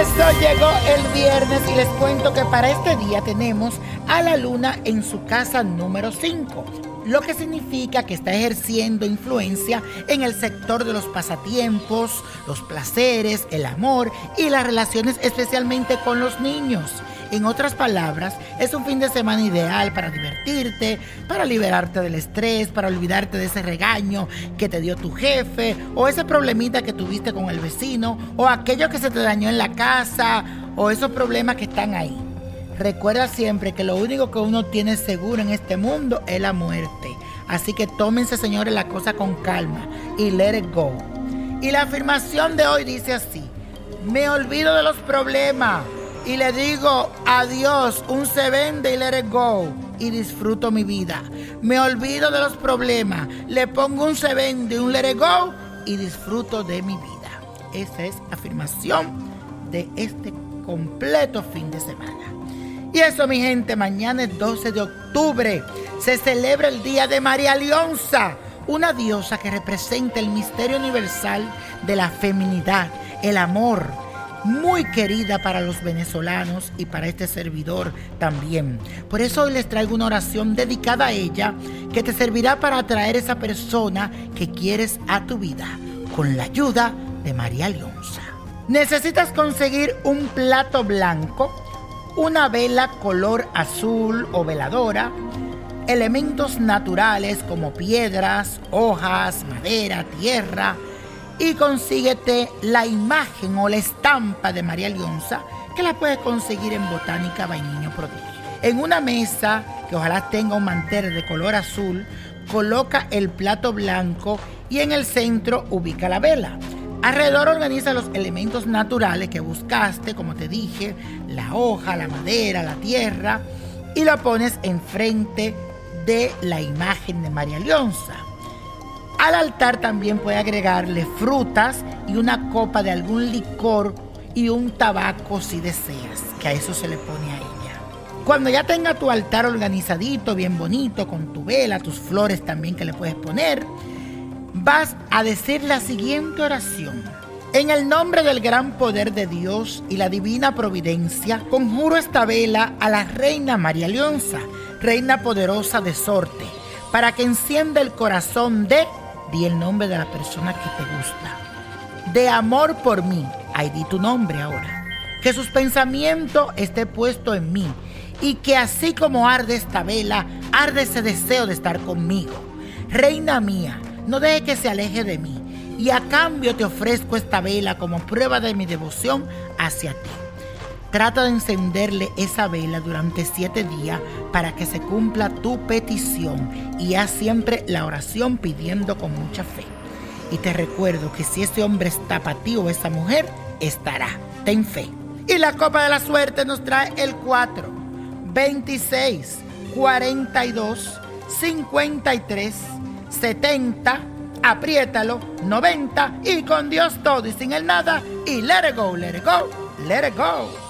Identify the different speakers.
Speaker 1: Eso llegó el viernes y les cuento que para este día tenemos a la luna en su casa número 5, lo que significa que está ejerciendo influencia en el sector de los pasatiempos, los placeres, el amor y las relaciones especialmente con los niños. En otras palabras, es un fin de semana ideal para divertirte, para liberarte del estrés, para olvidarte de ese regaño que te dio tu jefe, o ese problemita que tuviste con el vecino, o aquello que se te dañó en la casa, o esos problemas que están ahí. Recuerda siempre que lo único que uno tiene seguro en este mundo es la muerte. Así que tómense, señores, la cosa con calma y let it go. Y la afirmación de hoy dice así: Me olvido de los problemas y le digo adiós, un se vende y let it y disfruto mi vida. Me olvido de los problemas, le pongo un se vende y un let it y disfruto de mi vida. Esa es afirmación de este completo fin de semana. Y eso, mi gente, mañana es 12 de octubre. Se celebra el Día de María Leonza, una diosa que representa el misterio universal de la feminidad, el amor muy querida para los venezolanos y para este servidor también. Por eso hoy les traigo una oración dedicada a ella que te servirá para atraer esa persona que quieres a tu vida con la ayuda de María Leonza. Necesitas conseguir un plato blanco, una vela color azul o veladora, elementos naturales como piedras, hojas, madera, tierra, y consíguete la imagen o la estampa de María Leonza que la puedes conseguir en Botánica Vainiño Prodigio. En una mesa que ojalá tenga un mantel de color azul, coloca el plato blanco y en el centro ubica la vela. Alrededor organiza los elementos naturales que buscaste, como te dije, la hoja, la madera, la tierra, y lo pones enfrente de la imagen de María Leonza. Al altar también puede agregarle frutas y una copa de algún licor y un tabaco si deseas, que a eso se le pone a ella. Cuando ya tenga tu altar organizadito, bien bonito, con tu vela, tus flores también que le puedes poner, vas a decir la siguiente oración. En el nombre del gran poder de Dios y la divina providencia, conjuro esta vela a la reina María Leonza, reina poderosa de sorte, para que encienda el corazón de di el nombre de la persona que te gusta. De amor por mí, ahí di tu nombre ahora. Que sus pensamientos esté puesto en mí y que así como arde esta vela, arde ese deseo de estar conmigo. Reina mía, no deje que se aleje de mí y a cambio te ofrezco esta vela como prueba de mi devoción hacia ti. Trata de encenderle esa vela durante siete días para que se cumpla tu petición y haz siempre la oración pidiendo con mucha fe. Y te recuerdo que si ese hombre está para ti o esa mujer, estará. Ten fe. Y la copa de la suerte nos trae el 4, 26 42 53 70. Apriétalo 90 y con Dios todo y sin el nada y let it go, let it go, let it go.